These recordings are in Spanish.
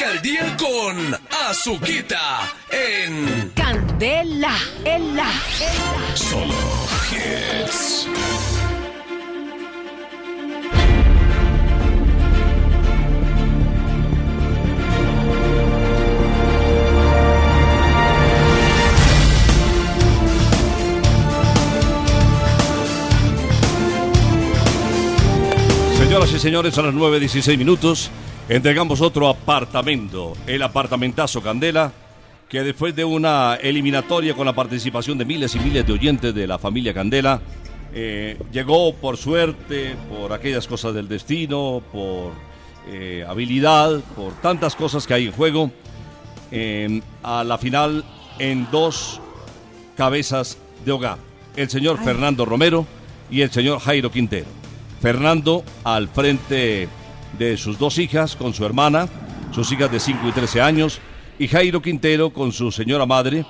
arranca el día con Azuquita en Candela, ella, ella. Solo Hits. Señoras y señores, a las 9.16 minutos entregamos otro apartamento, el apartamentazo Candela, que después de una eliminatoria con la participación de miles y miles de oyentes de la familia Candela, eh, llegó por suerte, por aquellas cosas del destino, por eh, habilidad, por tantas cosas que hay en juego, eh, a la final en dos cabezas de hogar, el señor Fernando Romero y el señor Jairo Quintero. Fernando al frente de sus dos hijas con su hermana, sus hijas de 5 y 13 años, y Jairo Quintero con su señora madre,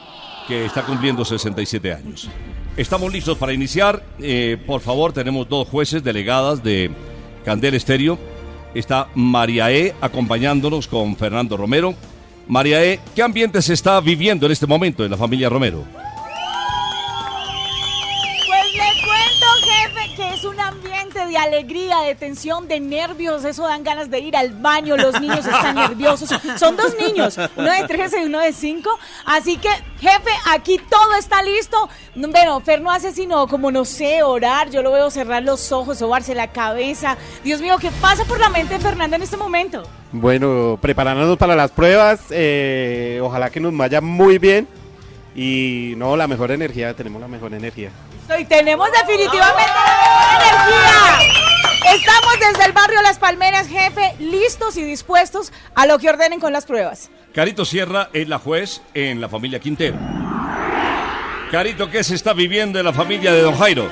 que está cumpliendo 67 años. Estamos listos para iniciar. Eh, por favor, tenemos dos jueces delegadas de Candel Estéreo. Está María E acompañándonos con Fernando Romero. María E, ¿qué ambiente se está viviendo en este momento en la familia Romero? Es un ambiente de alegría, de tensión, de nervios. Eso dan ganas de ir al baño. Los niños están nerviosos. Son dos niños, uno de 13 y uno de 5. Así que, jefe, aquí todo está listo. Bueno, Fer no hace sino, como no sé, orar. Yo lo veo cerrar los ojos, sobarse la cabeza. Dios mío, ¿qué pasa por la mente de Fernanda en este momento? Bueno, preparándonos para las pruebas, eh, ojalá que nos vaya muy bien y no, la mejor energía, tenemos la mejor energía. Y tenemos definitivamente la mejor energía. Estamos desde el barrio Las Palmeras, jefe, listos y dispuestos a lo que ordenen con las pruebas. Carito Sierra es la juez en la familia Quintero. Carito, ¿qué se está viviendo en la familia de Don Jairo?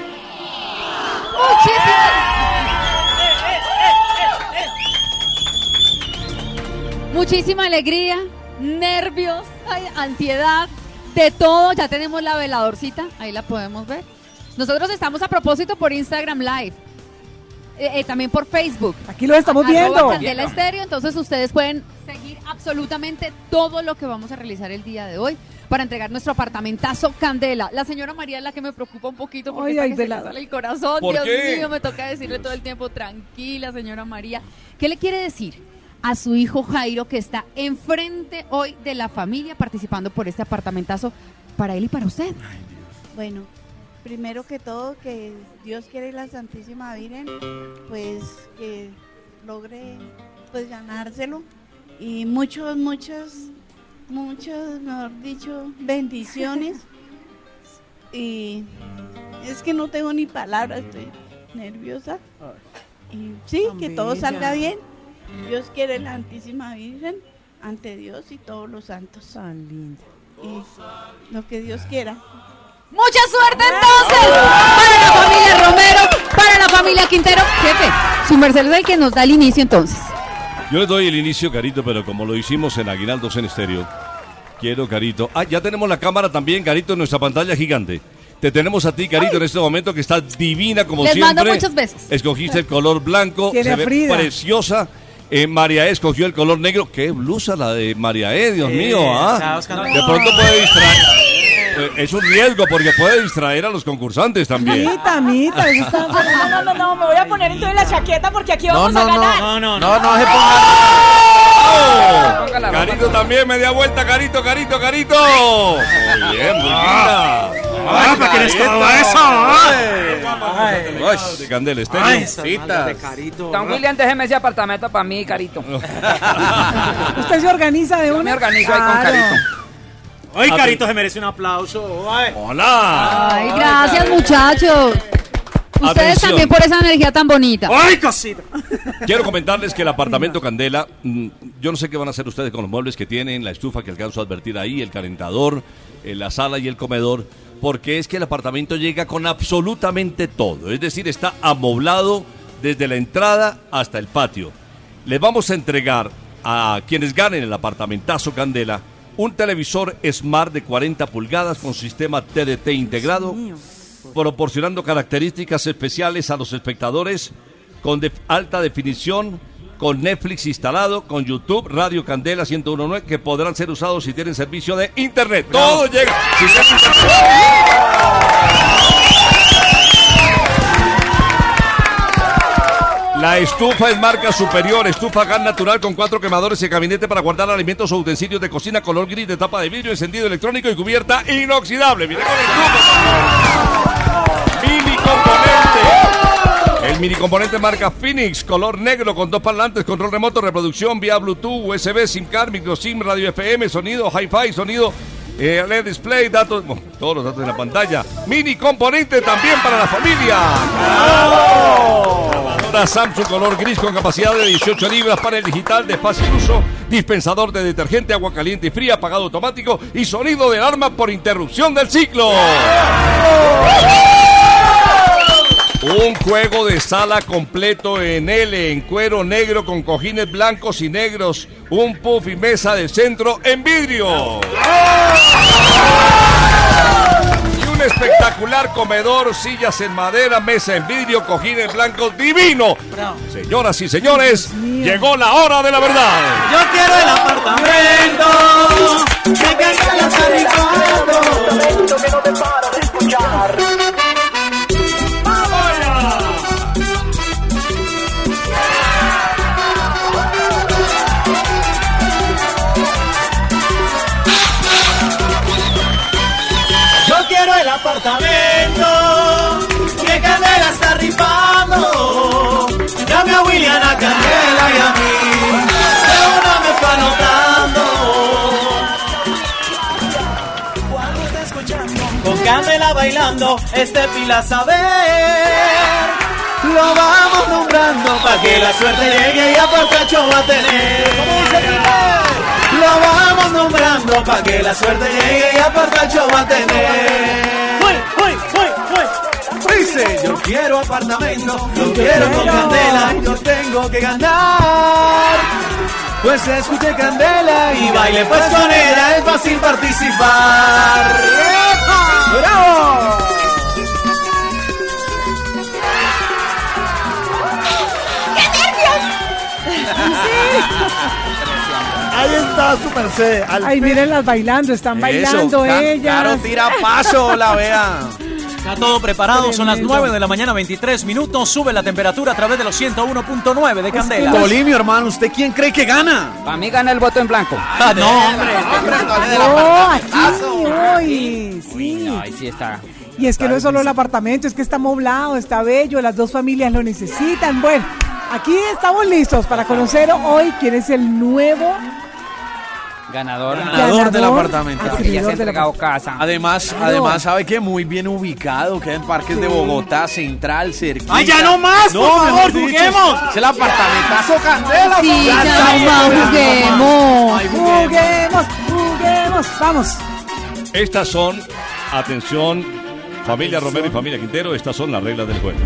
Muchísima alegría, nervios, ansiedad, de todo. Ya tenemos la veladorcita, ahí la podemos ver. Nosotros estamos a propósito por Instagram Live. eh, eh, también por Facebook. Aquí lo estamos Arroba viendo. Candela Estéreo, entonces ustedes pueden seguir absolutamente todo lo que vamos a realizar el día de hoy para entregar nuestro apartamentazo Candela. La señora María es la que me preocupa un poquito porque Ay, está ay, que se le sale el corazón. ¿Por Dios qué? mío, me toca decirle todo el tiempo tranquila, señora María. ¿Qué le quiere decir a su hijo Jairo que está enfrente hoy de la familia participando por este apartamentazo para él y para usted? Bueno, primero que todo, que Dios quiere la Santísima Virgen, pues que logre pues ganárselo y muchos, muchos, muchos, mejor dicho, bendiciones. Y es que no tengo ni palabras, estoy nerviosa. Y sí, que todo salga bien. Dios quiere la Santísima Virgen ante Dios y todos los santos. Tan linda. Y lo que Dios quiera. Mucha suerte entonces para la familia Romero, para la familia Quintero. Jefe, su merced es el que nos da el inicio entonces. Yo le doy el inicio, Carito, pero como lo hicimos en Aguinaldos en Estéreo, quiero, Carito. Ah, ya tenemos la cámara también, Carito, en nuestra pantalla gigante. Te tenemos a ti, Carito, en este momento que está divina como Les siempre. mando muchos besos. Escogiste el color blanco, Tiene se ve Frida. preciosa. Eh, María E escogió el color negro. Qué blusa la de María E, Dios mío, ¿ah? De pronto puede distraer. Eh, Es un riesgo porque puede distraer a los concursantes también. Mita, mita, eso está- No, no, no, no, me voy a poner entonces la chaqueta porque aquí vamos a ganar. no, no, No, no se ¡Oh! Carito también, media vuelta, Carito, Carito, Carito. Muy bien, muy linda. Ah, ¿para qué les todo eso? De Candela Estéreo. Don William, déjeme ese apartamento para mí, Carito. Usted se organiza de una. me organizo ahí con. Carito. Hoy Carito se merece un aplauso. Ay. Hola. Ay, gracias muchachos. Ustedes Atención. también por esa energía tan bonita. Ay, cosita. Quiero comentarles que el apartamento Candela, mm, yo no sé qué van a hacer ustedes con los muebles que tienen, la estufa que alcanzo a advertir ahí, el calentador, eh, la sala y el comedor, porque es que el apartamento llega con absolutamente todo, es decir, está amoblado desde la entrada hasta el patio. Les vamos a entregar a quienes ganen el apartamentazo Candela un televisor Smart de 40 pulgadas con sistema TDT integrado, proporcionando características especiales a los espectadores con de- alta definición con Netflix instalado, con YouTube, Radio Candela 1019, que podrán ser usados si tienen servicio de Internet. Todo llega. Si La estufa es marca superior, estufa gas natural con cuatro quemadores y gabinete para guardar alimentos o utensilios de cocina color gris de tapa de vidrio, encendido electrónico y cubierta inoxidable. Mire con estufa. Mini componente. El mini componente marca Phoenix, color negro con dos parlantes, control remoto, reproducción vía Bluetooth, USB, SIM card, micro SIM, radio FM, sonido Hi-Fi, sonido eh, LED display, datos, bueno, todos los datos en la pantalla. Mini componente también para la familia. Samsung color gris con capacidad de 18 libras, panel digital de fácil uso, dispensador de detergente, agua caliente y fría, apagado automático y sonido de alarma por interrupción del ciclo. Un juego de sala completo en L, en cuero negro con cojines blancos y negros. Un puff y mesa de centro en vidrio. Un espectacular comedor, sillas en madera, mesa en vidrio, cojines blancos, divino. Señoras y señores, llegó la hora de la verdad. Yo quiero el apartamento que Candela está rifando. que no te para de escuchar. Apartamento que Candela está rifando. Llame a William, a Candela y a mí. De una me está notando. Cuando está escuchando con Candela bailando, este pila saber. Lo vamos nombrando para que la suerte llegue y a portacho va a tener. Lo vamos nombrando para que la suerte llegue y a portacho va a tener. ¡Uy, uy, uy, uy! Dice, yo quiero apartamento, yo quiero con candela, yo tengo que ganar. Pues escuche candela y baile pues con ella, es fácil participar. ¡Bravo! Ahí está su merced. Ay, mírenlas bailando, están bailando Ca- ellas. Claro, tira paso, la vea. Está todo preparado, son las Tremendo. 9 de la mañana, 23 minutos. Sube la temperatura a través de los 101.9 de Candela. Polimio, hermano, ¿usted quién cree que gana? Para mí gana el voto en blanco. Ah, no, hombre. No, aquí, hoy, sí. No, ahí sí está. Y es que no es solo el apartamento, es que está moblado, está bello, las dos familias lo necesitan. Bueno, aquí estamos listos para conocer hoy quién es el nuevo Ganador. Ganador del apartamento. Porque ya se ha entregado casa. Además, No. además, ¿sabe qué? Muy bien ubicado, queda en Parques de Bogotá, Central, cerquita. ¡Ay, ya no más, por favor, juguemos! Es el apartamentazo Candela. Sí, Ya ya está, no más, juguemos. juguemos. Juguemos, juguemos. Vamos. Estas son, atención, familia Romero y familia Quintero, estas son las reglas del juego.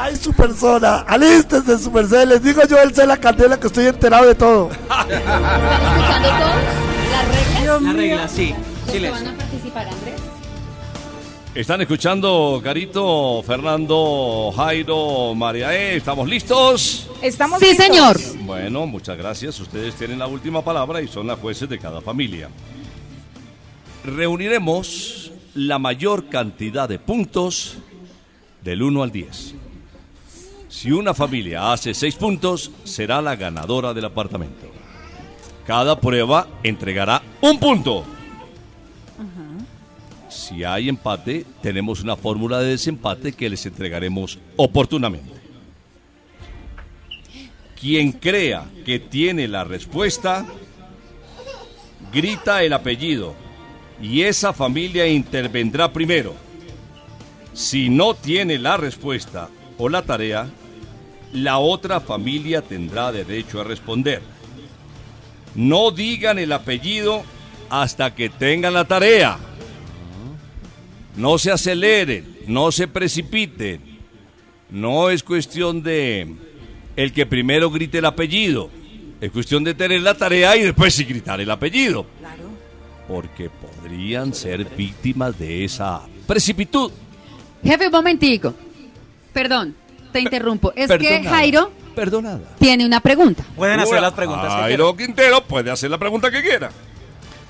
Ay, su persona, alístense su merced. Les digo yo, él sé la candela que estoy enterado de todo. ¿Escuchando todos? ¿Las reglas? La regla, sí. ¿Cómo van a participar, Andrés? Están escuchando Carito, Fernando, Jairo, María E. ¿Estamos listos? Estamos Sí, listos. señor. Bueno, muchas gracias. Ustedes tienen la última palabra y son las jueces de cada familia. Reuniremos la mayor cantidad de puntos del 1 al 10. Si una familia hace 6 puntos, será la ganadora del apartamento. Cada prueba entregará un punto. Si hay empate, tenemos una fórmula de desempate que les entregaremos oportunamente. Quien crea que tiene la respuesta, grita el apellido y esa familia intervendrá primero. Si no tiene la respuesta o la tarea, la otra familia tendrá derecho a responder. No digan el apellido hasta que tengan la tarea. No se aceleren, no se precipiten. No es cuestión de el que primero grite el apellido. Es cuestión de tener la tarea y después sí gritar el apellido. Porque podrían ser víctimas de esa precipitud. Jefe, un momentico. Perdón, te interrumpo. Es que. Jairo perdonada. Tiene una pregunta. Pueden hacer las preguntas que Jairo Quintero puede hacer la pregunta que quiera.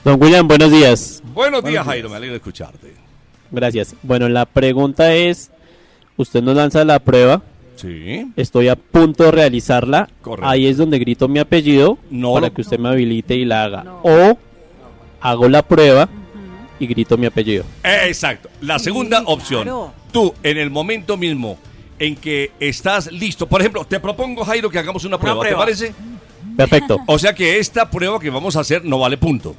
Don William, buenos días. Buenos días, Jairo, me alegra escucharte. Gracias. Bueno, la pregunta es, usted nos lanza la prueba. Sí. Estoy a punto de realizarla. Correcto. Ahí es donde grito mi apellido No, para no. que usted me habilite y la haga. O hago la prueba y grito mi apellido. Eh, Exacto. La segunda opción. claro. Tú, en el momento mismo en que estás listo, por ejemplo, te propongo, Jairo, que hagamos una prueba, prueba. ¿te parece? Perfecto. O sea que esta prueba que vamos a hacer no vale punto.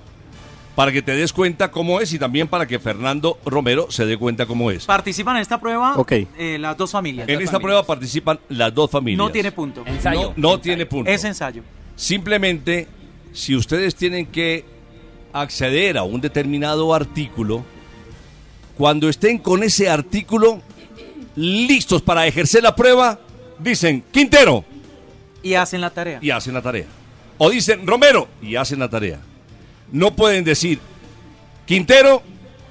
Para que te des cuenta cómo es y también para que Fernando Romero se dé cuenta cómo es. Participan en esta prueba Ok. eh, las dos familias. En esta prueba participan las dos familias. No tiene punto. No, no tiene punto. Es ensayo. Simplemente, si ustedes tienen que acceder a un determinado artículo, cuando estén con ese artículo listos para ejercer la prueba, dicen Quintero Y hacen la tarea. y hacen la tarea. O dicen Romero y hacen la tarea. No pueden decir Quintero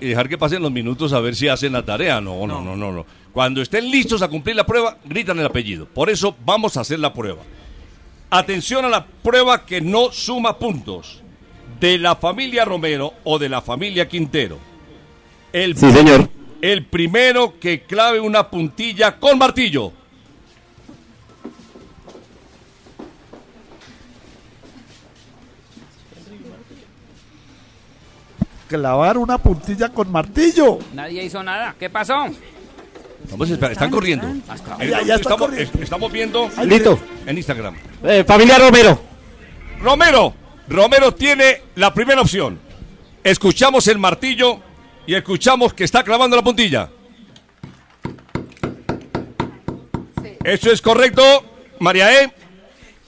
y dejar que pasen los minutos a ver si hacen la tarea. No, no, no, no, no. Cuando estén listos a cumplir la prueba, gritan el apellido. Por eso vamos a hacer la prueba. Atención a la prueba que no suma puntos. De la familia Romero o de la familia Quintero. El, Sí, señor. El primero que clave una puntilla con martillo. Clavar una puntilla con martillo. Nadie hizo nada. ¿Qué pasó? Vamos a esperar, están corriendo. Ya, estamos, corriendo. estamos viendo Listo. en Instagram. Eh, familia Romero. Romero, Romero tiene la primera opción. Escuchamos el martillo y escuchamos que está clavando la puntilla. ¿Eso es correcto, María E?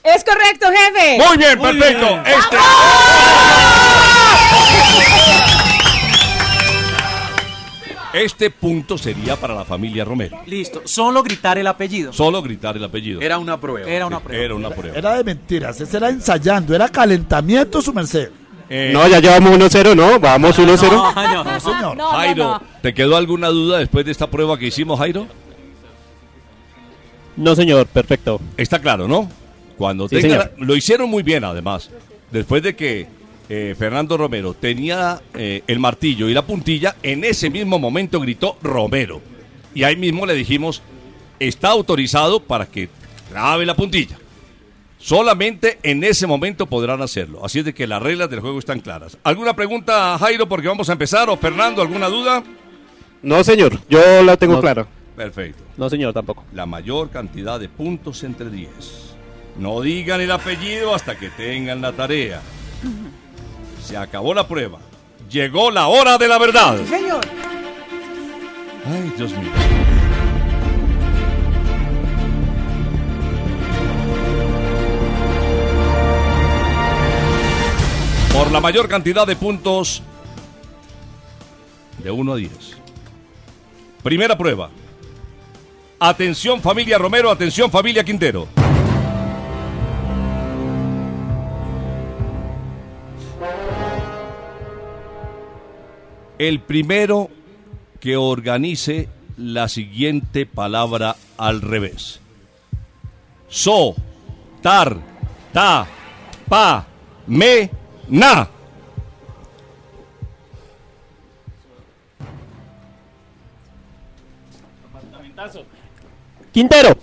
Es correcto, jefe. Muy bien, perfecto. Este, este punto sería para la familia Romero. Listo. Solo gritar el apellido. Solo gritar el apellido. Era una prueba. Era una prueba. Era una prueba. Era de mentiras, ese era ensayando, era calentamiento, su merced. Eh, No, ya llevamos 1-0, ¿no? Vamos 1-0. No, no, señor. No, Jairo, no, no. ¿te quedó alguna duda después de esta prueba que hicimos, Jairo? No, señor, perfecto. Está claro, ¿no? Cuando Sí, tenga la- lo hicieron muy bien, además. Después de que eh, Fernando Romero tenía eh, el martillo y la puntilla, en ese mismo momento gritó Romero. Y ahí mismo le dijimos, está autorizado para que grabe la puntilla. Solamente en ese momento podrán hacerlo. Así es de que las reglas del juego están claras. ¿Alguna pregunta, Jairo, porque vamos a empezar? ¿O Fernando, alguna duda? No, señor, yo la tengo No. clara. Perfecto. No, señor, tampoco. la mayor cantidad de puntos entre 10. No digan el apellido hasta que tengan la tarea. Se acabó la prueba. Llegó la hora de la verdad. Señor. Ay, Dios mío. Por la mayor cantidad de puntos de 1 a 10. Primera prueba. Atención familia Romero, atención familia Quintero. El primero que organice la siguiente palabra al revés. So, tar, ta, pa, me, na. Quintero.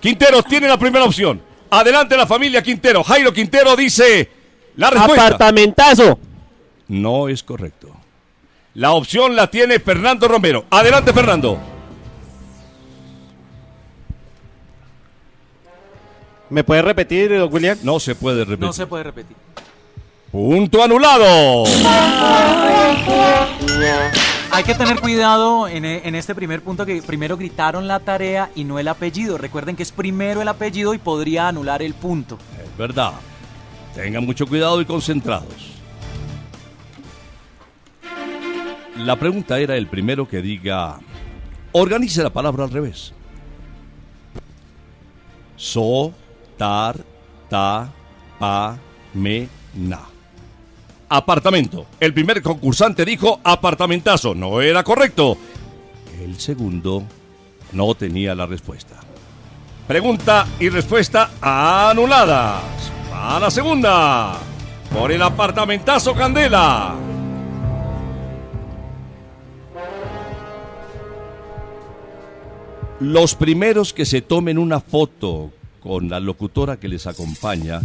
Quintero tiene la primera opción. Adelante la familia Quintero. Jairo Quintero dice la respuesta. Apartamentazo. No es correcto. La opción la tiene Fernando Romero. Adelante Fernando. ¿Me puede repetir, don William? No se puede repetir. No se puede repetir. Punto anulado. Hay que tener cuidado en, e- en este primer punto que primero gritaron la tarea y no el apellido. Recuerden que es primero el apellido y podría anular el punto. Es verdad. Tengan mucho cuidado y concentrados. La pregunta era el primero que diga, organice la palabra al revés. So, tar, ta, pa, me, na. Apartamento. El primer concursante dijo apartamentazo. No era correcto. El segundo no tenía la respuesta. Pregunta y respuesta anuladas. A la segunda. Por el apartamentazo Candela. Los primeros que se tomen una foto con la locutora que les acompaña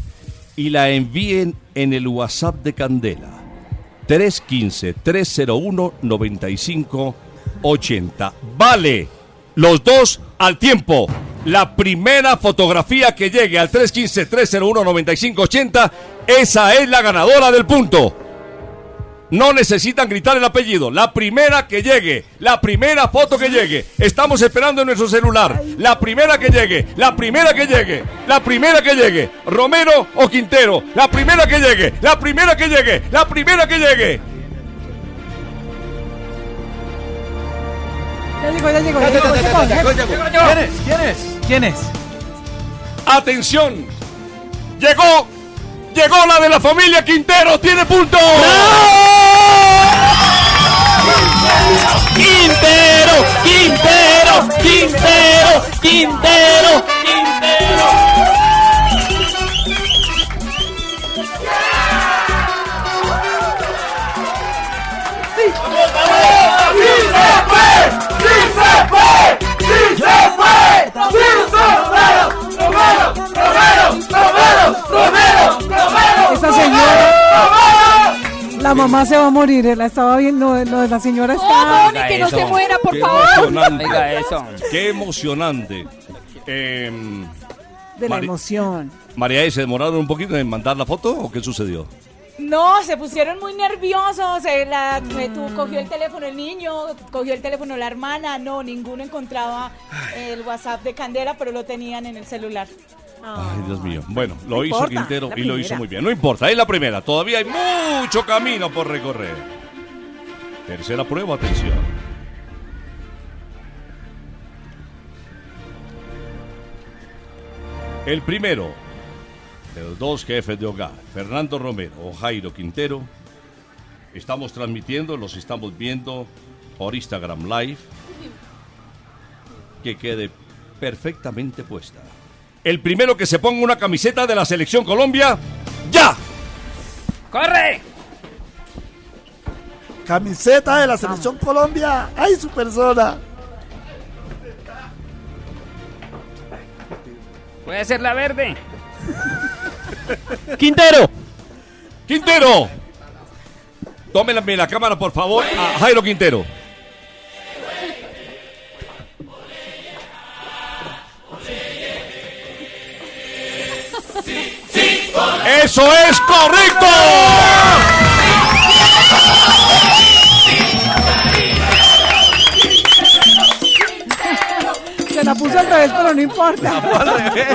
y la envíen en el WhatsApp de Candela 315-301-9580. Vale, los dos al tiempo. La primera fotografía que llegue al 315-301-9580, esa es la ganadora del punto. No necesitan gritar el apellido. La primera que llegue, la primera foto que llegue. Estamos esperando en nuestro celular. La primera que llegue, la primera que llegue, la primera que llegue. Romero o Quintero. La primera que llegue, la primera que llegue, la primera que llegue. Ya llegó, ya llegó. ya llegó, ya llegó. ¿Quién es? ¿Quién es? ¿Quién es? Atención. Llegó, llegó la de la familia Quintero. Tiene punto. Quintero, Quintero, Quintero, Quintero, Quintero. Mamá se va a morir, eh, la estaba viendo, no, la señora está. Oh, Bonnie, que no se muera, por Qué favor. emocionante. Oiga eso. Qué emocionante. Em, De la Mari- emoción. María, ¿y ¿se demoraron un poquito en mandar la foto o qué sucedió? No, se pusieron muy nerviosos. eh, la- eh, tú, cogió el teléfono el niño, cogió el teléfono la hermana. No, ninguno encontraba el WhatsApp de Candela, pero lo tenían en el celular. Ay, Dios mío. Bueno, lo No hizo importa, Quintero y lo hizo muy bien. No importa, es la primera. Todavía hay mucho camino por recorrer. Tercera prueba, atención. El primero de los dos jefes de hogar, Fernando Romero o Jairo Quintero, estamos transmitiendo, los estamos viendo por Instagram Live. Que quede perfectamente puesta. El primero que se ponga una camiseta de la selección Colombia, ¡ya! ¡Corre! Camiseta de la selección Colombia. ¡Ay, su persona! Puede ser la verde. Quintero. Quintero. Tómenme la cámara, por favor, a Jairo Quintero. ¡Eso es correcto! Se la puso al revés, pero no importa.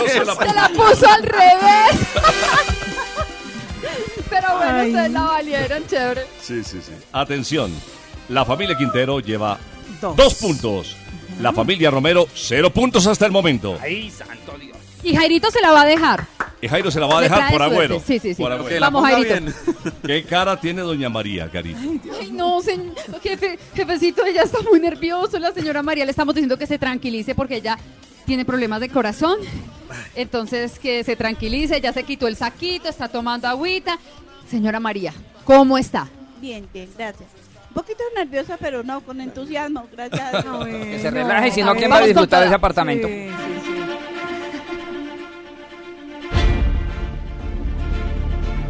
se la Se la puso al revés. Pero bueno, Ay. ustedes la valieron, chévere. Sí, sí, sí. Atención, la familia Quintero lleva Dos. dos puntos. La familia Romero, cero puntos hasta el momento. Ay, santo Dios. Y Jairito se la va a dejar. Y Jairo se la va a dejar por agüero. Sí, sí, sí. Por la Vamos, Jairito. ¿Qué cara tiene doña María, Carito? Ay, no, señor, jefe, jefecito, ella está muy nervioso. La señora María le estamos diciendo que se tranquilice porque ella tiene problemas de corazón. Entonces, que se tranquilice, ya se quitó el saquito, está tomando agüita. Señora María, ¿cómo está? Bien, bien, gracias. Un poquito nerviosa, pero no, con entusiasmo, gracias. Que se relaje, si no, ¿quién va a disfrutar de ese apartamento?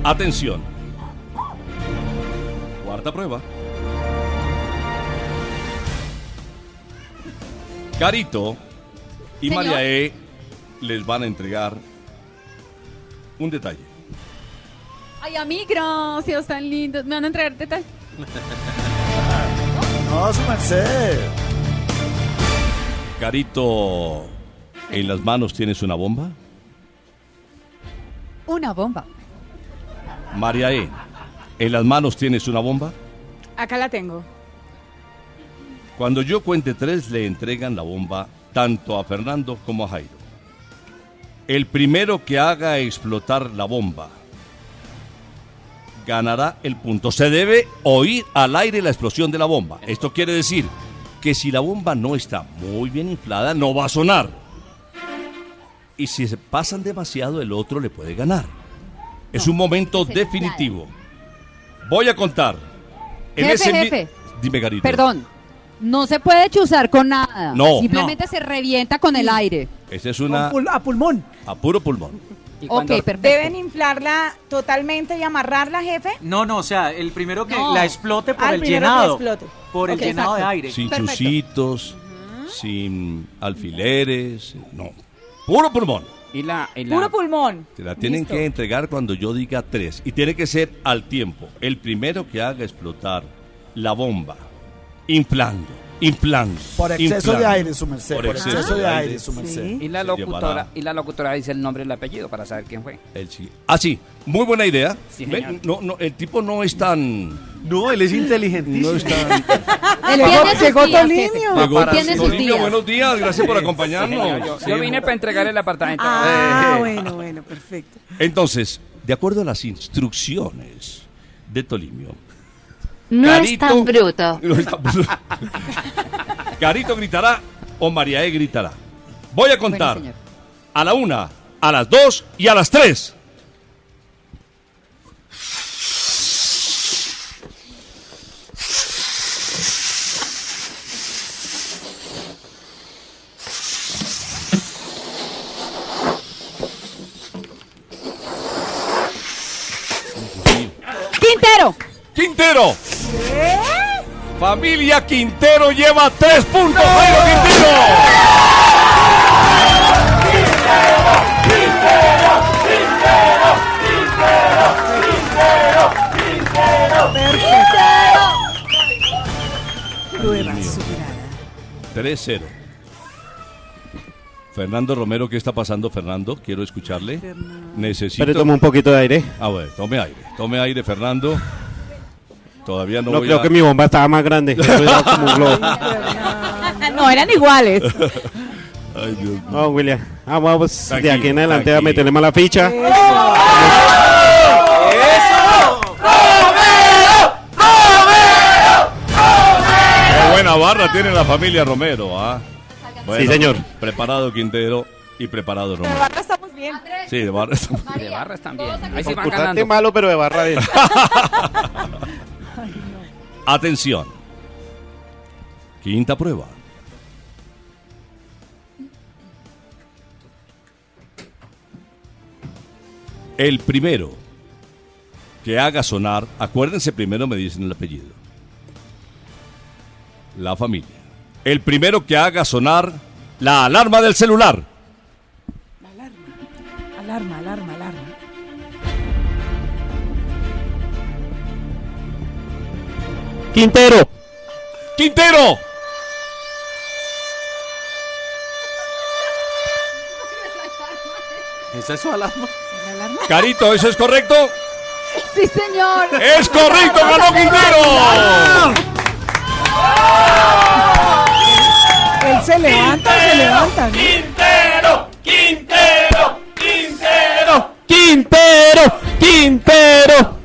Atención. Cuarta prueba. Carito y Señor. María E les van a entregar un detalle. Ay, a mí, gracias, tan lindos. ¿Me van a entregar detalles? No, su merced. Carito, ¿en las manos tienes una bomba? Una bomba. María E, ¿en las manos tienes una bomba? Acá la tengo. Cuando yo cuente tres, le entregan la bomba tanto a Fernando como a Jairo. El primero que haga explotar la bomba ganará el punto. Se debe oír al aire la explosión de la bomba. Esto quiere decir que si la bomba no está muy bien inflada, no va a sonar. y si se pasan demasiado el otro le puede ganar. Es un momento definitivo. Voy a contar. En Jefe, ese jefe. Dime, Garito. Perdón, no se puede chuzar con nada. No. Simplemente se revienta con el aire. Esa es una a pulmón. a puro pulmón. Ok, perfecto. ¿Deben inflarla totalmente y amarrarla, jefe? No, no, o sea, el primero que No. la explote por Ah, el llenado. explote. Por el llenado de aire. Sin Perfecto. chusitos, sin alfileres, no. Puro pulmón. Y la, y la- Puro pulmón. Te la tienen Listo. que entregar cuando yo diga tres. Y tiene que ser al tiempo. El primero que haga explotar la bomba. Inflando, inflando. Por exceso inflando. de aire, su merced. Por exceso de aire, su merced. Y la locutora, y la locutora dice el nombre y el apellido para saber quién fue. el sí. Ah, sí. Muy buena idea. Sí, Ve, señor. no, no, el tipo no es tan... No, él es inteligentísimo. No es tan... Él Llegó- tiene sus llegó días, Tolinio. Llegó Tiene sus Tolinio, días. buenos días. Gracias por acompañarnos. Yo, Sí, yo vine para entregar el apartamento. Ah, Eh. bueno, bueno, perfecto. Entonces, de acuerdo a las instrucciones de Tolimio, No Carito- es tan bruto. No está- Carito gritará o María E gritará. Voy a contar Bueno, a la una, a las dos y a las tres. Quintero. Quintero. Familia Quintero lleva tres puntos. Jairo Quintero. Prueba superada. 3-0. Fernando Romero, ¿qué está pasando, Fernando? Quiero escucharle. Necesito. Pero toma un poquito de aire. Ah, bueno, tome aire. Tome aire, Fernando. Todavía no, No, voy creo a- que mi bomba estaba más grande. Eso era como un globo. no, eran iguales. Ay, Dios mío. No, William. Ah, vamos de Tranquilo, aquí en adelante a tranquilo. meterle más la ficha. Qué buena barra tiene la familia Romero, ¿ah? Bueno, Sí, señor. Preparado Quintero y preparado De Romero. barra estamos bien. Sí, de barra. estamos- De barras también. Ahí sí van Concursante ganando. malo, pero de barra de... Atención. Quinta prueba. El primero que haga sonar, acuérdense primero me dicen el apellido. La familia. El primero que haga sonar la alarma del celular. Alarma, alarma, alarma. Quintero. Quintero. ¿Esa es su alarma? Carito, ¿eso es correcto? Sí, señor. ¡Es correcto! ¡Ganó Quintero! Se levanta, se levanta. ¿no? Quintero, Quintero, Quintero, Quintero. Quintero.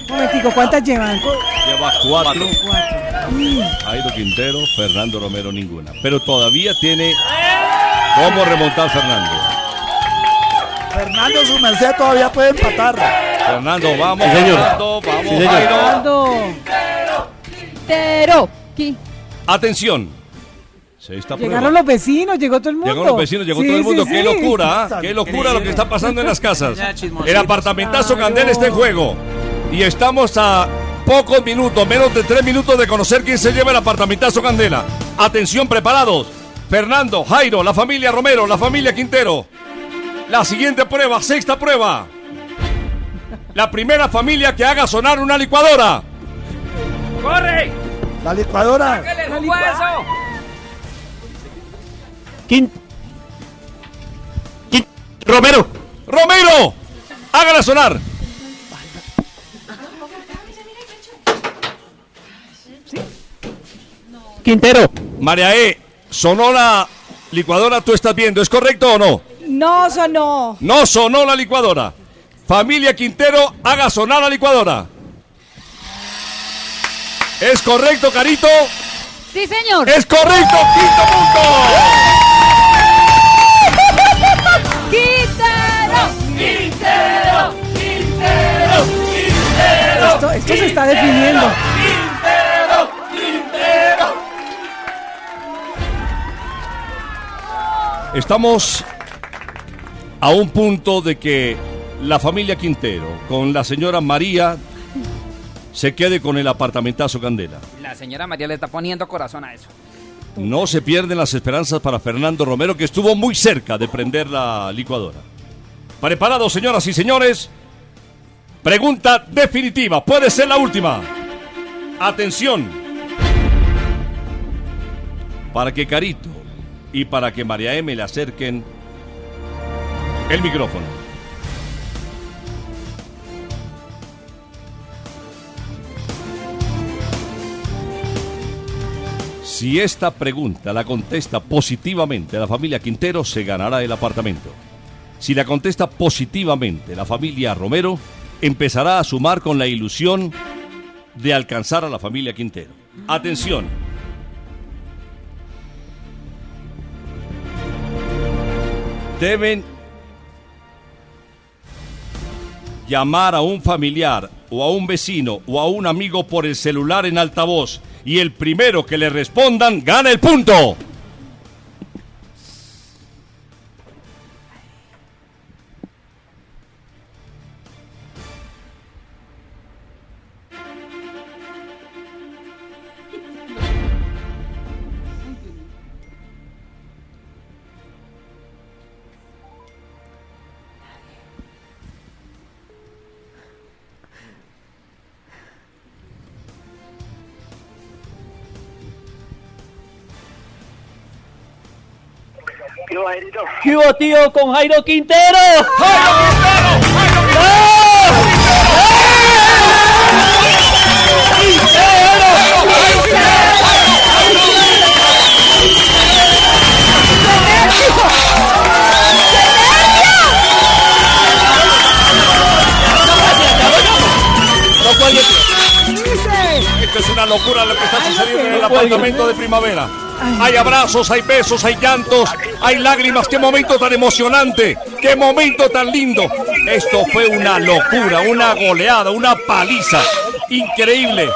Un momentico, ¿cuántas llevan? Lleva cuatro. Cuatro. Mm. Jairo Quintero, Fernando Romero ninguna. Pero todavía tiene cómo remontar Fernando. Fernando, su merced todavía puede empatar. Fernando, vamos, Sí, señor. Fernando, vamos, Sí, señor. Jairo. Fernando. Quintero. Atención. Sexta Llegaron prueba. los vecinos, llegó todo el mundo. Llegaron los vecinos, llegó Sí, todo el mundo. sí, ¡Qué sí. locura! ¿ah? ¡Qué locura lo que está pasando en las casas! El apartamentazo Claro. Candela está en juego. Y estamos a pocos minutos, menos de tres minutos de conocer quién se lleva el apartamentazo Candela. Atención, preparados. Fernando, Jairo, la familia Romero, la familia Quintero. La siguiente prueba, sexta prueba. La primera familia que haga sonar una licuadora. ¡Corre! La licuadora. ¡Sáquele el hueso! Quin- Quin- Romero. Romero, hágala sonar. Quintero. María E, sonó la licuadora, tú estás viendo, ¿es correcto o no? No, sonó. No sonó la licuadora. Familia Quintero, haga sonar la licuadora. ¿Es correcto, Carito? Sí, señor. Es correcto, quinto punto. Quintero, Quintero, Quintero, Quintero. Esto, esto se está definiendo. Quintero, Quintero. Estamos a un punto de que la familia Quintero, con la señora María se quede con el apartamentazo Candela. La señora María le está poniendo corazón a eso. No se pierden las esperanzas para Fernando Romero, que estuvo muy cerca de prender la licuadora. ¿Preparados, señoras y señores? Pregunta definitiva, puede ser la última. Atención. Para que Carito y para que María M le acerquen el micrófono. Si esta pregunta la contesta positivamente la familia Quintero, se ganará el apartamento. Si la contesta positivamente la familia Romero, empezará a sumar con la ilusión de alcanzar a la familia Quintero. Atención. Deben llamar a un familiar o a un vecino o a un amigo por el celular en altavoz y el primero que le respondan gana el punto. ¿Qué hubo, tío, con Jairo Quintero? No cuelgue, tío. Esto es una locura lo que está sucediendo en el apartamento de primavera. Hay abrazos, hay besos, hay llantos, hay lágrimas. Qué momento tan emocionante, qué momento tan lindo. Esto fue una locura, una goleada, una paliza increíble.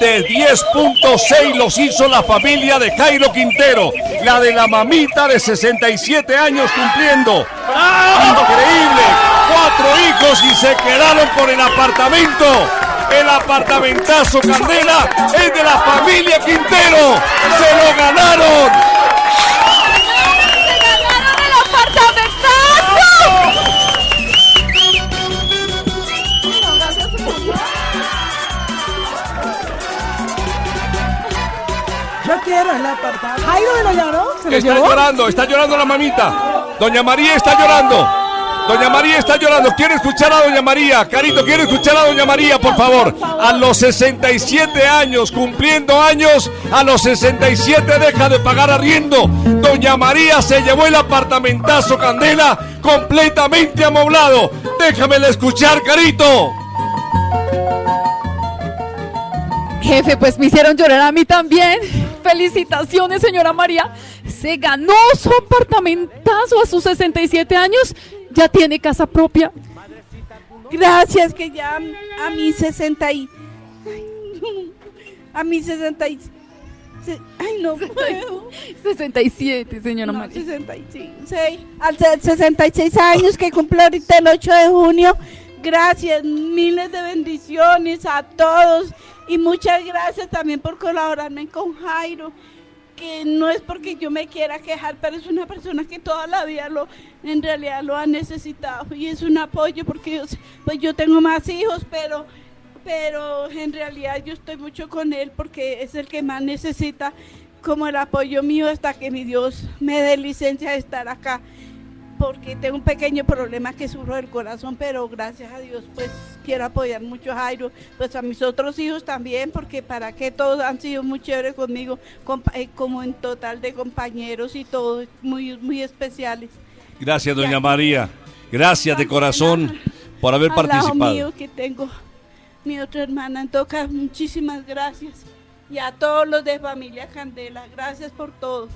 De 10.6 los hizo la familia de Jairo Quintero, la de la mamita de 67 años cumpliendo. Increíble, cuatro hijos y se quedaron con el apartamento. El apartamentazo Candela es de la familia Quintero. Se lo ganaron. Yo quiero el apartado. Jairo me lo lloró, se lo Está llevó. llorando, está llorando la mamita. Doña María está llorando. Doña María está llorando. Quiero escuchar a Doña María. Carito, quiero escuchar a Doña María, por favor. A los 67 años, cumpliendo años, a los 67 deja de pagar arriendo. Doña María se llevó el apartamentazo Candela completamente amoblado. Déjamela escuchar, Carito. Jefe, pues me hicieron llorar a mí también. Felicitaciones, señora María. Se ganó su apartamentazo a sus 67 años. Ya tiene casa propia. Gracias que ya a mis 60 y... A mis 60 y... Ay, no puedo. 67, señora No, María. 65. sí, al se- 66 años que cumple ahorita el 8 de junio. Gracias, miles de bendiciones a todos y muchas gracias también por colaborarme con Jairo, que no es porque yo me quiera quejar, pero es una persona que toda la vida lo, en realidad lo ha necesitado y es un apoyo porque yo, pues yo tengo más hijos, pero pero en realidad yo estoy mucho con él porque es el que más necesita como el apoyo mío hasta que mi Dios me dé licencia de estar acá porque tengo un pequeño problema que sufro del corazón, pero gracias a Dios pues quiero apoyar mucho a Jairo, pues a mis otros hijos también, porque para que todos han sido muy chéveres conmigo, eh, como en total de compañeros y todos muy, muy especiales. Gracias, Doña María. Gracias de corazón por haber participado. mío que tengo mi otra hermana, en todo caso, muchísimas gracias. Y a todos los de familia Candela, gracias por todo.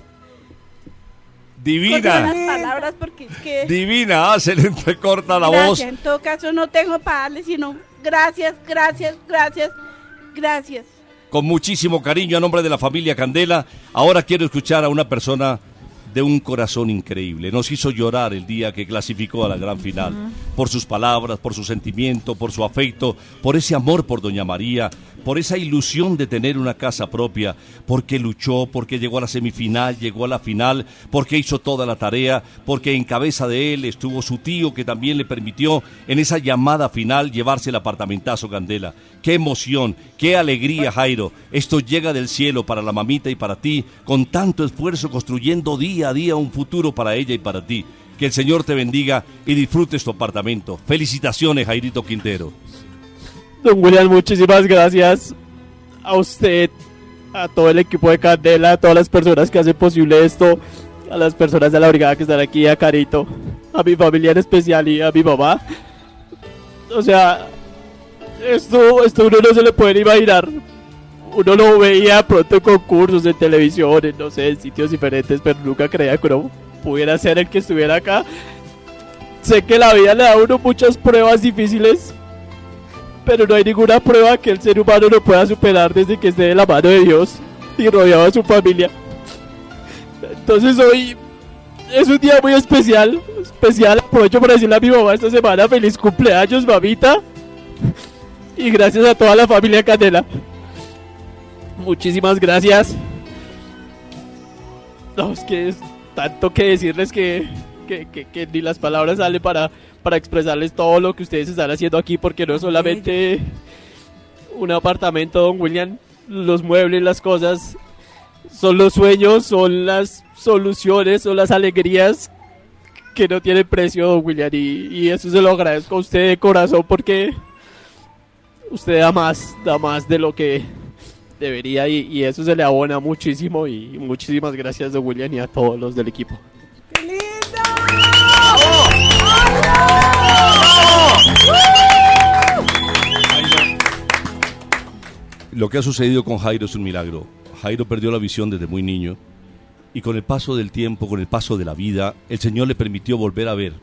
Divina. las palabras porque es que... Divina, ah, se le entrecorta la gracias. voz. En todo caso no tengo para darle sino gracias, gracias, gracias, gracias. Con muchísimo cariño a nombre de la familia Candela. Ahora quiero escuchar a una persona de un corazón increíble. Nos hizo llorar el día que clasificó a la gran final. Por sus palabras, por su sentimiento, por su afecto, por ese amor por Doña María, por esa ilusión de tener una casa propia, porque luchó, porque llegó a la semifinal, llegó a la final, porque hizo toda la tarea, porque en cabeza de él estuvo su tío que también le permitió en esa llamada final llevarse el apartamentazo Candela. Qué emoción, qué alegría Jairo. Esto llega del cielo para la mamita y para ti, con tanto esfuerzo construyendo día a día un futuro para ella y para ti. Que el Señor te bendiga y disfrutes tu apartamento. Felicitaciones, Jairito Quintero. Don William, muchísimas gracias a usted, a todo el equipo de Candela, a todas las personas que hacen posible esto, a las personas de la brigada que están aquí, a Carito, a mi familia en especial y a mi mamá. O sea, esto, esto uno no se le puede imaginar. Uno lo veía pronto en concursos, en televisión, en, no sé, en sitios diferentes, pero nunca creía que uno pudiera ser el que estuviera acá. Sé que la vida le da a uno muchas pruebas difíciles, pero no hay ninguna prueba que el ser humano no pueda superar desde que esté de la mano de Dios y rodeado de su familia. Entonces hoy es un día muy especial, especial. Aprovecho para decirle a mi mamá esta semana feliz cumpleaños, mamita. Y gracias a toda la familia Candela. Muchísimas gracias. No, es que es tanto que decirles que, que, que- que ni las palabras salen para, para expresarles todo lo que ustedes están haciendo aquí, porque no es solamente un apartamento, don William, los muebles, las cosas, son los sueños, son las soluciones, son las alegrías que no tienen precio, don William, y, y eso se lo agradezco a usted de corazón, porque usted da más, da más de lo que debería, y, y eso se le abona muchísimo, y muchísimas gracias, don William, y a todos los del equipo. Lo que ha sucedido con Jairo es un milagro. Jairo perdió la visión desde muy niño y con el paso del tiempo, con el paso de la vida, el Señor le permitió volver a ver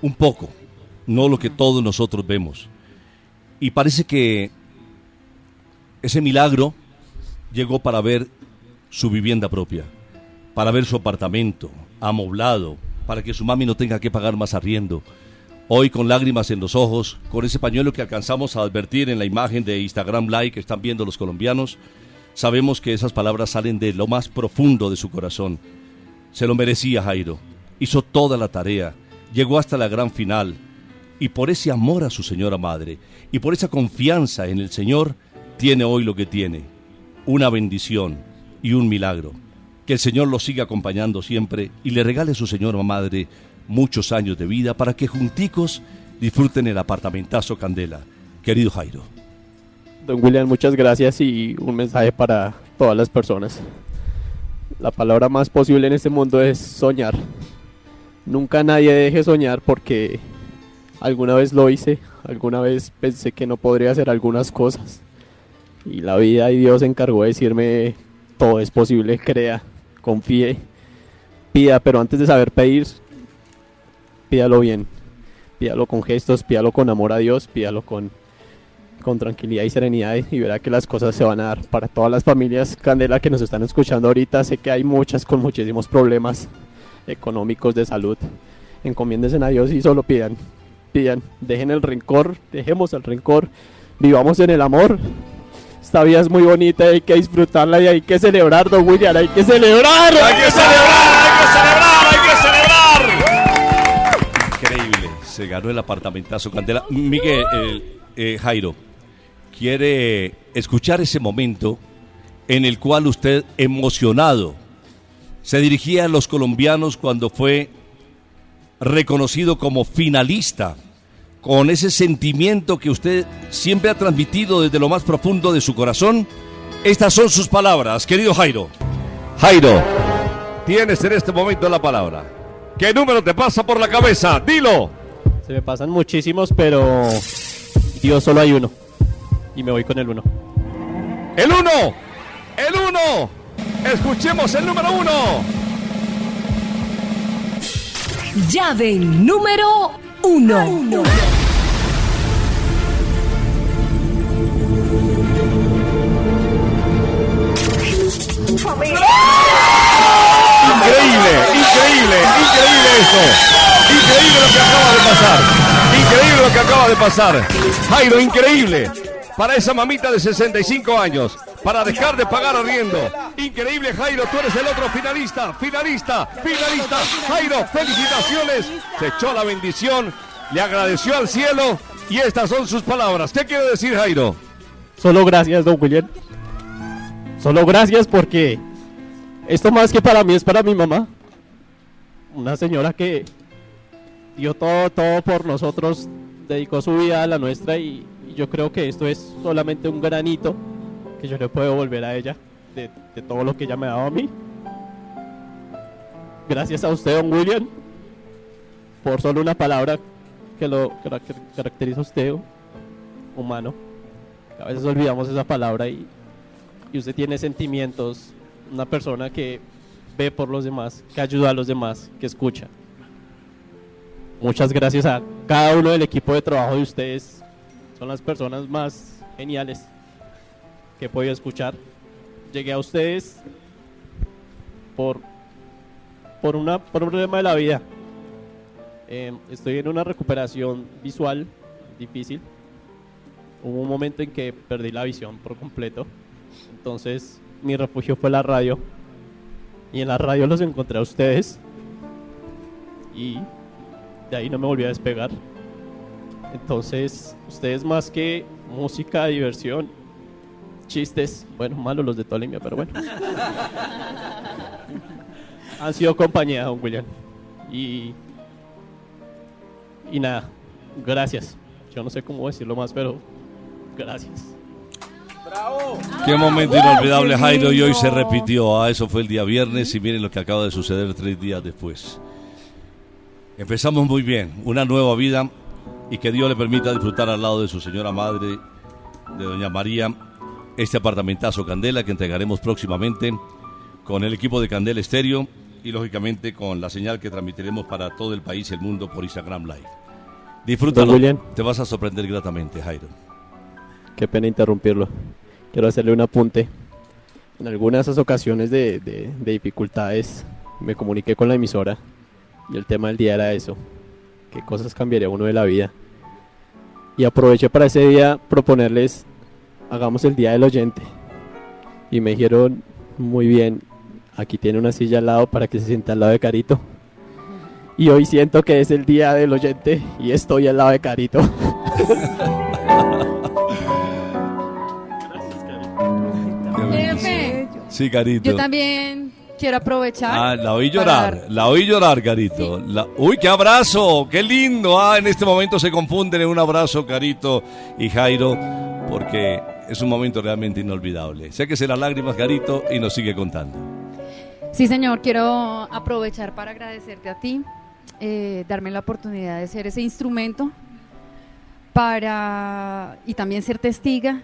un poco, no lo que todos nosotros vemos. Y parece que ese milagro llegó para ver su vivienda propia, para ver su apartamento amoblado, para que su mami no tenga que pagar más arriendo. Hoy con lágrimas en los ojos, con ese pañuelo que alcanzamos a advertir en la imagen de Instagram Live que están viendo los colombianos, sabemos que esas palabras salen de lo más profundo de su corazón. Se lo merecía Jairo, hizo toda la tarea, llegó hasta la gran final, y por ese amor a su señora madre, y por esa confianza en el Señor, tiene hoy lo que tiene, una bendición y un milagro. Que el Señor lo siga acompañando siempre y le regale a su señora madre muchos años de vida para que junticos disfruten el apartamentazo Candela. Querido Jairo. Don William, muchas gracias y un mensaje para todas las personas. La palabra más posible en este mundo es soñar. Nunca nadie deje soñar porque alguna vez lo hice, alguna vez pensé que no podría hacer algunas cosas. Y la vida y Dios se encargó de decirme, todo es posible, crea, confíe, pida, pero antes de saber pedir, pídalo bien. Pídalo con gestos, pídalo con amor a Dios, pídalo con, con tranquilidad y serenidad y verá que las cosas se van a dar para todas las familias Candela que nos están escuchando ahorita. Sé que hay muchas con muchísimos problemas económicos de salud. Encomiéndense a Dios y solo pidan, pidan, dejen el rencor, dejemos el rencor, vivamos en el amor. Esta vida es muy bonita, hay que disfrutarla y hay que celebrar, don William, hay que celebrar. ¡Hay que celebrar! ¡Hay que celebrar! ¡Hay que celebrar! Increíble, se ganó el apartamentazo Candela. Miguel, eh, eh, Jairo, quiere escuchar ese momento en el cual usted, emocionado, se dirigía a los colombianos cuando fue reconocido como finalista, con ese sentimiento que usted siempre ha transmitido desde lo más profundo de su corazón. Estas son sus palabras, querido Jairo. Jairo, tienes en este momento la palabra. ¿Qué número te pasa por la cabeza? Dilo. Se me pasan muchísimos, pero Dios solo hay uno. Y me voy con el uno. El uno. El uno. Escuchemos el número uno. Llave número uno. Increíble, increíble, increíble esto. Increíble lo que acaba de pasar. Increíble lo que acaba de pasar. Jairo, increíble. Para esa mamita de 65 años. Para dejar de pagar arriendo. Increíble, Jairo. Tú eres el otro finalista. Finalista, finalista. Jairo, felicitaciones. Se echó la bendición. Le agradeció al cielo. Y estas son sus palabras. ¿Qué quiere decir, Jairo? Solo gracias, don William. Solo gracias porque esto más que para mí es para mi mamá. Una señora que dio todo, todo por nosotros, dedicó su vida a la nuestra y, y yo creo que esto es solamente un granito que yo le puedo volver a ella de, de todo lo que ella me ha dado a mí. Gracias a usted, don William, por solo una palabra que lo carac- caracteriza a usted, humano. A veces olvidamos esa palabra y, y usted tiene sentimientos, una persona que ve por los demás, que ayuda a los demás, que escucha. Muchas gracias a cada uno del equipo de trabajo de ustedes. Son las personas más geniales que he podido escuchar. Llegué a ustedes por, por, una, por un problema de la vida. Eh, estoy en una recuperación visual difícil. Hubo un momento en que perdí la visión por completo. Entonces mi refugio fue la radio. Y en la radio los encontré a ustedes. Y de ahí no me volví a despegar. Entonces, ustedes más que música, diversión, chistes, bueno, malos los de Tolimia, pero bueno. Han sido compañía, don William. Y, y nada, gracias. Yo no sé cómo decirlo más, pero gracias. Qué momento inolvidable, Jairo, y hoy se repitió. Ah, eso fue el día viernes y miren lo que acaba de suceder tres días después. Empezamos muy bien, una nueva vida y que Dios le permita disfrutar al lado de su señora madre, de doña María, este apartamentazo Candela que entregaremos próximamente con el equipo de Candela Estéreo y lógicamente con la señal que transmitiremos para todo el país y el mundo por Instagram Live. Disfrútalo, te vas a sorprender gratamente, Jairo. Qué pena interrumpirlo. Quiero hacerle un apunte. En algunas de esas ocasiones de, de- de dificultades me comuniqué con la emisora y el tema del día era eso. ¿Qué cosas cambiaría uno de la vida? Y aproveché para ese día proponerles, hagamos el día del oyente. Y me dijeron, muy bien, aquí tiene una silla al lado para que se sienta al lado de Carito. Y hoy siento que es el día del oyente y estoy al lado de Carito. Jefe, Sí, Carito. yo también quiero aprovechar. Ah, la oí llorar, dar- la oí llorar, Carito. La- Uy, qué abrazo, qué lindo. Ah, en este momento se confunden en un abrazo, Carito y Jairo, porque es un momento realmente inolvidable. Sé que será lágrimas, Carito, y nos sigue contando. Sí, señor, quiero aprovechar para agradecerte a ti, eh, darme la oportunidad de ser ese instrumento para y también ser testiga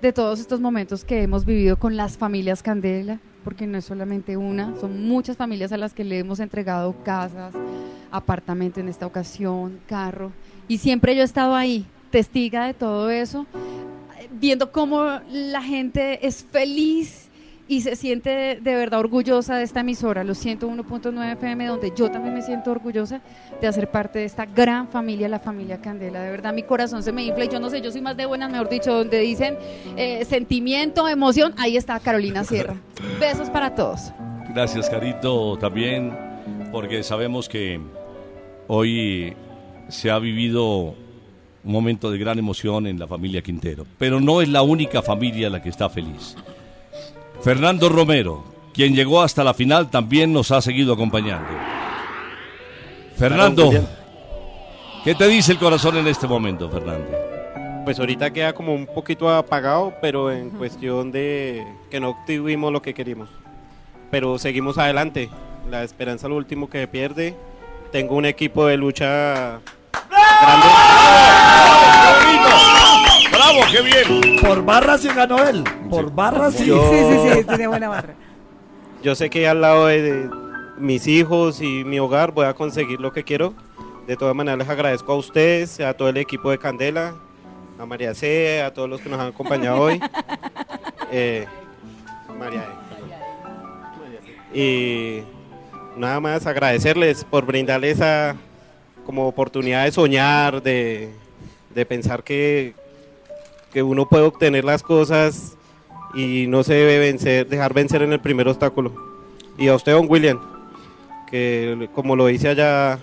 de todos estos momentos que hemos vivido con las familias Candela, porque no es solamente una, son muchas familias a las que le hemos entregado casas, apartamento en esta ocasión, carro, y siempre yo he estado ahí, testiga de todo eso, viendo cómo la gente es feliz y se siente de, verdad orgullosa de esta emisora, los 101.9 FM, donde yo también me siento orgullosa de hacer parte de esta gran familia, la familia Candela. De verdad, mi corazón se me infla y yo no sé, yo soy más de buenas, mejor dicho, donde dicen eh, sentimiento, emoción, ahí está Carolina Sierra. Besos para todos. Gracias, Carito, también, porque sabemos que hoy se ha vivido un momento de gran emoción en la familia Quintero, pero no es la única familia la que está feliz. Fernando Romero, quien llegó hasta la final, también nos ha seguido acompañando. Fernando. ¿qué te dice el corazón en este momento, Fernando? Pues ahorita queda como un poquito apagado, pero en cuestión de que no obtuvimos lo que queríamos. Pero seguimos adelante. La esperanza es lo último que se pierde. Tengo un equipo de lucha ¡Bravo, qué bien! Por barras sí ganó él. Por barras sí. Yo- Sí, sí, sí, tiene buena barra. Yo sé que al lado de, de- mis hijos y mi hogar voy a conseguir lo que quiero. De todas maneras les agradezco a ustedes, a todo el equipo de Candela, a María C, a todos los que nos han acompañado hoy. Eh, María E. Y nada más agradecerles por brindarles esa como oportunidad de soñar, de, de pensar que, que uno puede obtener las cosas y no se debe vencer, dejar vencer en el primer obstáculo. Y a usted, don William, que como lo dice allá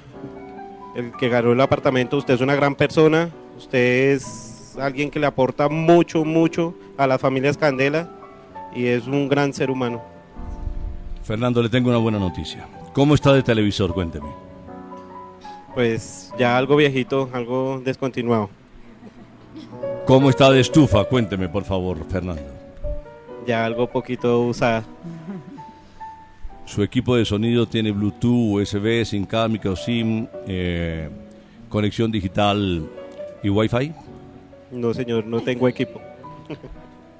el que ganó el apartamento, usted es una gran persona, usted es alguien que le aporta mucho, mucho a las familias Candela y es un gran ser humano. Fernando, le tengo una buena noticia. ¿Cómo está de televisor? Cuénteme. Pues ya algo viejito, algo descontinuado. ¿Cómo está de estufa? Cuénteme, por favor, Fernando. Ya algo poquito usada. Su equipo de sonido tiene Bluetooth, USB, sin cámica o SIM, eh, conexión digital y Wi-Fi. No, señor, no tengo equipo.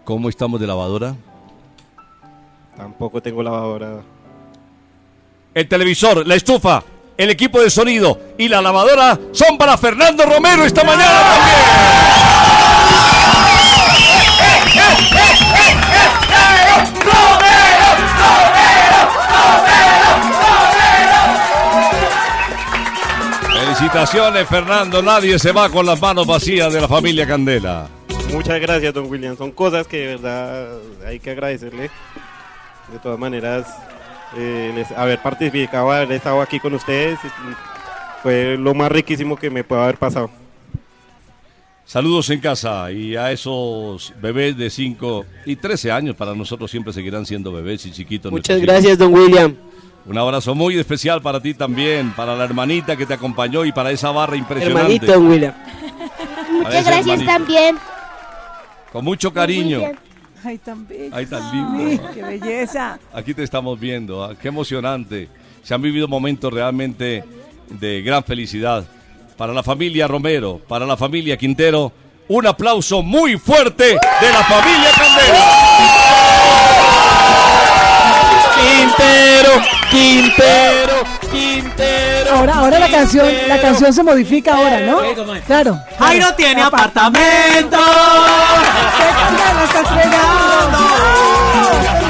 ¿Cómo estamos de lavadora? Tampoco tengo lavadora. El televisor, la estufa, el equipo de sonido y la lavadora son para Fernando Romero esta mañana también. Felicitaciones, Fernando. Nadie se va con las manos vacías de la familia Candela. Muchas gracias, don William. Son cosas que de verdad hay que agradecerle. De todas maneras, eh, les- haber participado, haber estado aquí con ustedes, fue lo más riquísimo que me puede haber pasado. Saludos en casa y a esos bebés de 5 y 13 años, para nosotros siempre seguirán siendo bebés y chiquitos. Muchas gracias, hijos. don William. Un abrazo muy especial para ti también, para la hermanita que te acompañó y para esa barra impresionante. Hermanito, don William. Muchas gracias también. Con mucho cariño. Ay, tan bello. Ay, tan Ay, lindo. qué belleza. Aquí te estamos viendo, ah, qué emocionante. Se han vivido momentos realmente de gran felicidad. Para la familia Romero, para la familia Quintero, un aplauso muy fuerte de la familia Quintero, Quintero, Quintero. Ahora, ahora la canción, la canción se modifica ahora, ¿no? Claro. Jairo tiene apartamento.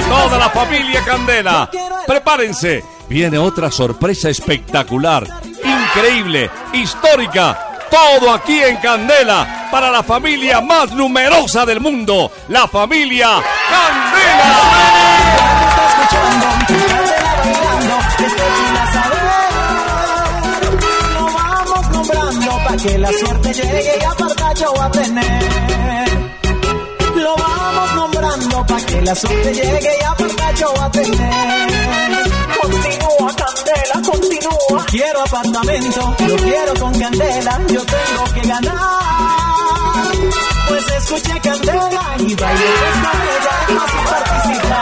Toda la familia Candela, prepárense. Viene otra sorpresa espectacular, increíble, histórica. Todo aquí en Candela para la familia más numerosa del mundo, la familia Lo que la suerte llegue y aparta apartacho a tener. Lo vamos nombrando pa' que la suerte llegue y aparta apartacho a tener. Continúa, candela, continúa. Quiero apartamento, lo quiero con candela, yo tengo que ganar. Pues escuché candela y baile con ella así participar.